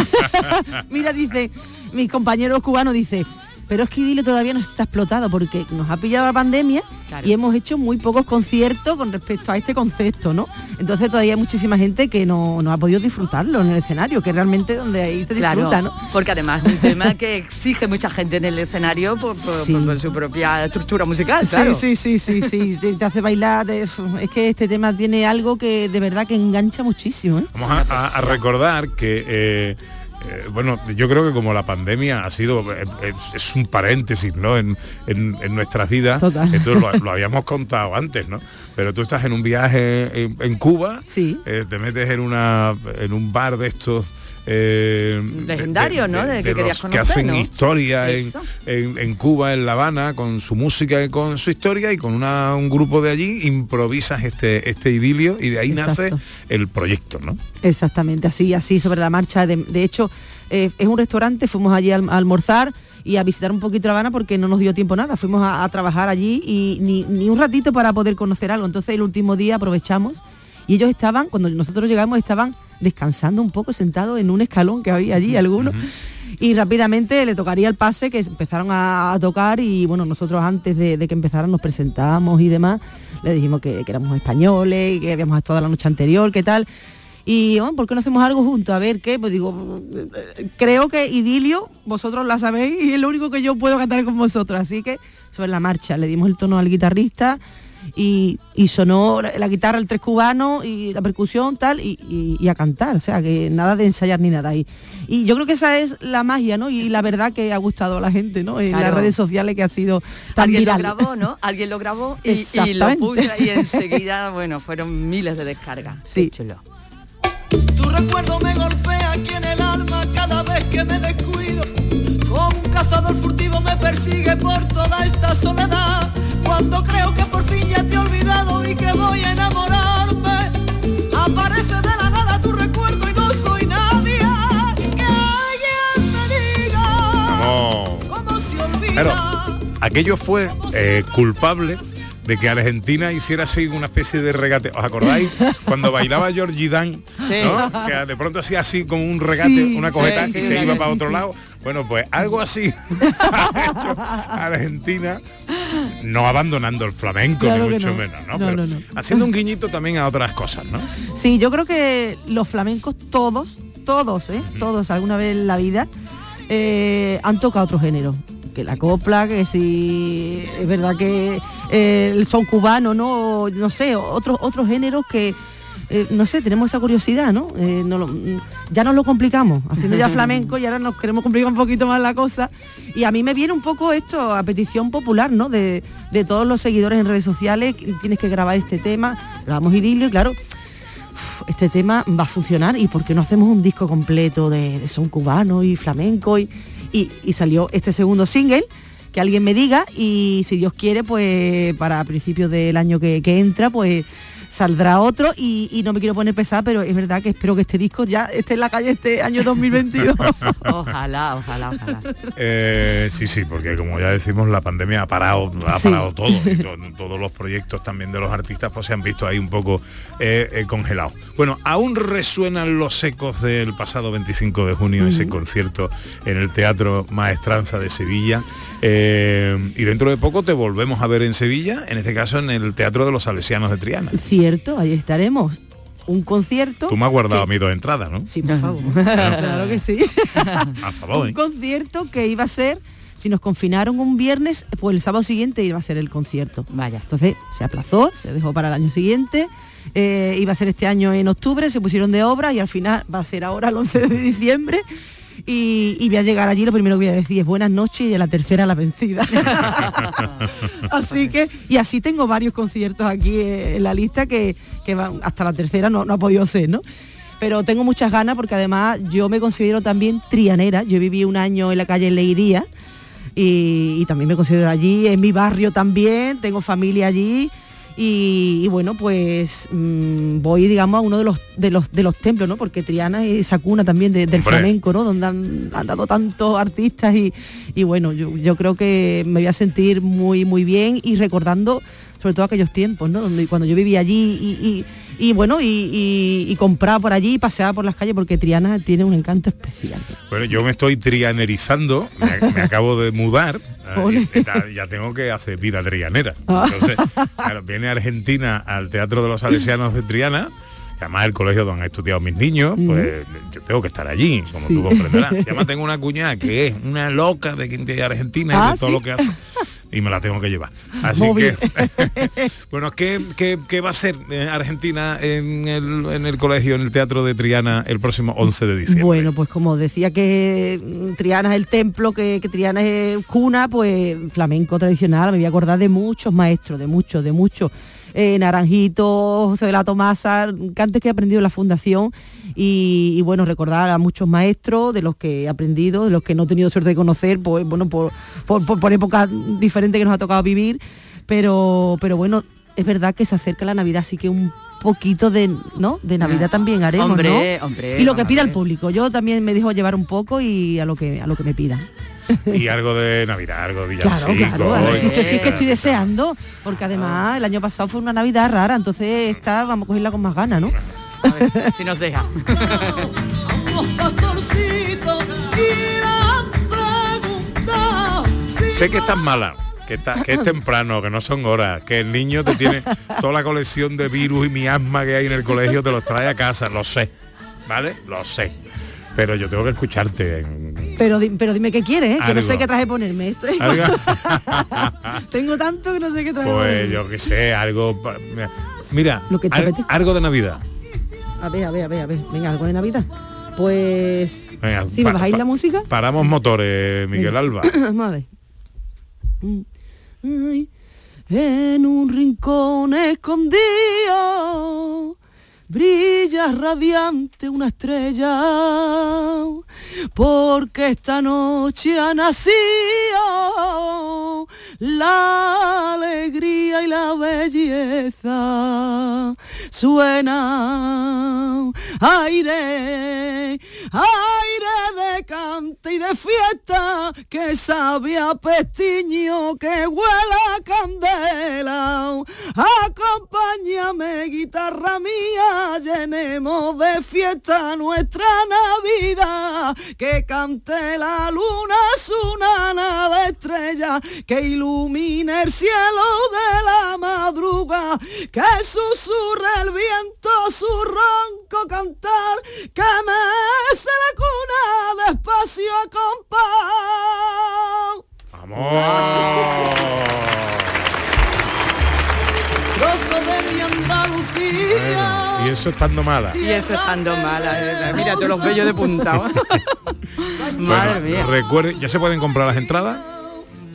Mira, dice, mis compañeros cubanos dice, pero es que Idilio todavía no está explotado porque nos ha pillado la pandemia y hemos hecho muy pocos conciertos con respecto a este concepto, ¿no? Entonces todavía hay muchísima gente que no, no ha podido disfrutarlo en el escenario, que realmente donde ahí te Claro, disfruta, ¿no? porque además es un tema que exige mucha gente en el escenario por, por- Sí. por su propia estructura musical, claro. Sí, sí, sí, sí, sí, te, te hace bailar. te- es que este tema tiene algo que de verdad que engancha muchísimo, ¿eh? Vamos a, a- a recordar que, eh, eh, bueno, yo creo que como la pandemia ha sido, eh, es, es un paréntesis, ¿no? En, en- en nuestras vidas, Total. esto lo, lo habíamos contado antes, ¿no? Pero tú estás en un viaje en, en Cuba, eh, te metes en una en un bar de estos eh, de- Legendario, ¿no? De que querías los que conocer, hacen ¿no? historia en, en- en Cuba, en La Habana, con su música y con su historia y con una- un grupo de allí improvisas este, este idilio y de ahí nace el proyecto, ¿no? Exactamente, así, así sobre la marcha. De, de hecho, eh, es un restaurante, fuimos allí al- a, almorzar y a visitar un poquito La Habana porque no nos dio tiempo nada. Fuimos a, a trabajar allí y ni, ni un ratito para poder conocer algo. Entonces el último día aprovechamos y ellos estaban, cuando nosotros llegamos, estaban descansando un poco, sentados en un escalón que había allí algunos. Y rápidamente le tocaría el pase, que empezaron a, a tocar y bueno, nosotros antes de, de que empezaran nos presentamos y demás, le dijimos que, que éramos españoles, y que habíamos estado la noche anterior, qué tal. Y bueno, ¿por qué no hacemos algo juntos? A ver qué, pues digo, creo que Idilio, vosotros la sabéis y es lo único que yo puedo cantar con vosotros. Así que sobre la marcha le dimos el tono al guitarrista y, y sonó la, la guitarra, el tres cubano y la percusión tal y, y- y a cantar. O sea que nada de ensayar ni nada. Y, y yo creo que esa es la magia, ¿no? Y la verdad que ha gustado a la gente, ¿no? En las redes sociales que ha sido tan Alguien viral. lo grabó, ¿no? Alguien lo grabó y, y lo puso y enseguida, bueno, fueron miles de descargas. Sí. Chulo. Tu recuerdo me golpea aquí en el alma cada vez que me descuido. Como un cazador furtivo me persigue por toda esta soledad. Cuando creo que aquello fue eh, culpable de que Argentina hiciera así una especie de regate. ¿Os acordáis? Cuando bailaba Georgie Dan, Sí. ¿no? que de pronto hacía así como un regate, Sí, una cojeta sí, y se iba para otro lado. Bueno, pues algo así ha hecho Argentina, no abandonando el flamenco, Claro ni mucho no. menos, ¿no? No, Pero haciendo un guiñito también a otras cosas, ¿no? Sí, yo creo que los flamencos todos, todos, ¿eh? todos alguna vez en la vida eh, han tocado otro género. Que la copla, que si es verdad que eh, el son cubano, ¿no? No sé, otros otros géneros que eh, no sé, tenemos esa curiosidad, ¿no? Eh, no lo- ya nos lo complicamos, haciendo ya flamenco y ahora nos queremos complicar un poquito más la cosa. Y a mí me viene un poco esto a petición popular, ¿no? De, de todos los seguidores en redes sociales, tienes que grabar este tema, grabamos idilio, y claro, uf, este tema va a funcionar y por qué no hacemos un disco completo de, de son cubano y flamenco y, y- salió este segundo single que alguien me diga y si Dios quiere pues para principios del año que, que entra pues saldrá otro y, y no me quiero poner pesada pero es verdad que espero que este disco ya esté en la calle este año 2022 Ojalá, ojalá, ojalá. Eh, sí, sí, porque como ya decimos, la pandemia ha parado, ha Sí. parado todo. y to- todos los proyectos también de los artistas pues se han visto ahí un poco eh, eh, congelados. Bueno, aún resuenan los ecos del pasado 25 de junio, ese concierto en el Teatro Maestranza de Sevilla. Eh, y dentro de poco te volvemos a ver en Sevilla, en este caso en el Teatro de los Salesianos de Triana. Cierto ahí estaremos un concierto. Tú me has guardado a mí dos entradas, ¿no? Sí, por favor. claro que sí. A favor, un ¿eh? concierto que iba a ser, si nos confinaron un viernes, pues el sábado siguiente iba a ser el concierto. Vaya. Entonces se aplazó, se dejó para el año siguiente. eh, iba a ser este año en octubre, se pusieron de obra y al final va a ser ahora el 11 de diciembre. Y, y voy a llegar allí, lo primero que voy a decir es buenas noches y a la tercera la vencida. así que, y así tengo varios conciertos aquí eh, en la lista que, que van hasta la tercera no, no ha podido ser, ¿no? Pero tengo muchas ganas porque además yo me considero también trianera. Yo viví un año en la calle Leiría y, y también me considero allí, en mi barrio también, tengo familia allí. Y, y bueno, pues mm, voy, digamos, a uno de los, de los de los templos, ¿no? Porque Triana es cuna también de- del Hombre. flamenco, ¿no? Donde han, han dado tantos artistas y, y bueno, yo, yo creo que me voy a sentir muy, muy bien y recordando sobre todo aquellos tiempos, ¿no? Donde cuando yo vivía allí y, y- y, bueno, y, y- y compraba por allí y paseaba por las calles porque Triana tiene un encanto especial. Bueno, yo me estoy trianerizando, me, me acabo de mudar, y ta- ya tengo que hacer vida trianera. Ah. Entonces, claro, viene Argentina al Teatro de los Salesianos de Triana, además el colegio donde han estudiado mis niños, pues yo tengo que estar allí, como Sí. tú comprenderás. Y además tengo una cuñada que es una loca de, de Argentina y Ah, de todo ¿sí? lo que hace. Y me la tengo que llevar. Así que, bueno, ¿qué, qué, qué va a ser eh, Argentina en el, en el colegio, en el Teatro de Triana, el próximo 11 de diciembre? Bueno, pues como decía que mm, Triana es el templo, que, que Triana es cuna, pues flamenco tradicional, me voy a acordar de muchos maestros, de muchos, de muchos. Eh, Naranjito, José de la Tomasa, cantes que he aprendido en la fundación y, y, bueno, recordar a muchos maestros de los que he aprendido, de los que no he tenido suerte de conocer, pues bueno, por, por, por- por épocas diferentes que nos ha tocado vivir, pero, pero bueno, es verdad que se acerca la Navidad, así que un poquito de, ¿no? De Navidad también haremos, Hombre, ¿no? hombre, y lo que pida el público. Yo también me dejo llevar un poco y a lo que a lo que me pidan. y algo de Navidad, algo de Claro, villancico. claro. a ver, que sí que estoy deseando, porque además el año pasado fue una Navidad rara, entonces esta vamos a cogerla con más ganas, ¿no? si nos deja. Sé que estás mala, que, está, que es temprano, que no son horas, que el niño te tiene toda la colección de virus y miasma que hay en el colegio, te los trae a casa, lo sé, ¿vale? Lo sé. Pero yo tengo que escucharte. en- Pero, pero dime qué quieres, ¿eh? que no sé qué traje ponerme. Tengo tanto que no sé qué traje Pues ponerme. yo que sé, algo... Mira, Lo que te al- apetezca. algo de Navidad. A ver, a ver, a ver, a ver. Venga, algo de Navidad. Pues... Venga, ¿Sí, me bajáis la música? Paramos motores, Miguel Venga. Alba. Vamos a ver. Mm. Ay, en un rincón escondido brilla radiante una estrella porque esta noche ha nacido la alegría y la belleza. Suena aire aire de cante y de fiesta que sabe a pestiño que huela a candela. Acompáñame guitarra mía llenemos de fiesta nuestra navidad. Que cante la luna su nana de estrella que ilumine el cielo de la madruga que susurra el viento su ronco cantar que mece la cuna despacio a compás de mi Andalucía Y eso estando mala. Y eso estando mala. eh, Mira, todos los bellos de punta. Madre Bueno, mía. Recuerden, ¿ya se pueden comprar las entradas?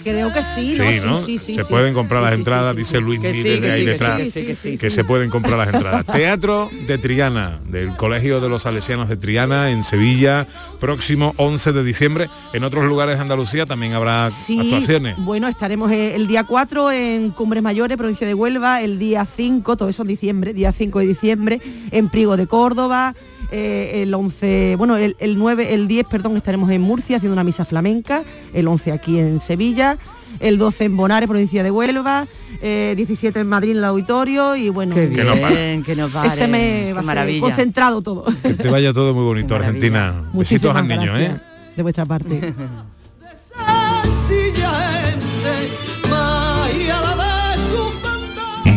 Creo que sí Sí, ¿no? sí, sí, se pueden comprar las entradas, dice Luis Que Mí ahí detrás. que se pueden comprar las entradas. Teatro de Triana, del Colegio de los Salesianos de Triana, en Sevilla, próximo 11 de diciembre. En otros lugares de Andalucía también habrá actuaciones. bueno, estaremos eh, el día 4 en Cumbres Mayores, provincia de Huelva, el día 5, todo eso en diciembre, día 5 de diciembre, en Prigo de Córdoba, eh, el 11, bueno, el, el 9, el 10, perdón, estaremos en Murcia haciendo una misa flamenca, el 11 aquí en Sevilla, el 12 en Bonares, provincia de Huelva, eh, 17 en Madrid en el auditorio y bueno, Qué bien, que nos vale. este me va a ser maravilla. concentrado todo. Que te vaya todo muy bonito. Argentina. Besitos al niño, ¿eh? De vuestra parte.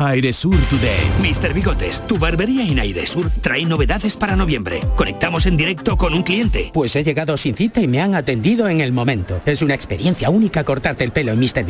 Airesur Today. Mr. Bigotes, tu barbería en Airesur trae novedades para noviembre. Conectamos en directo con un cliente. Pues he llegado sin cita y me han atendido en el momento. Es una experiencia única cortarte el pelo en Mr. Bigotes.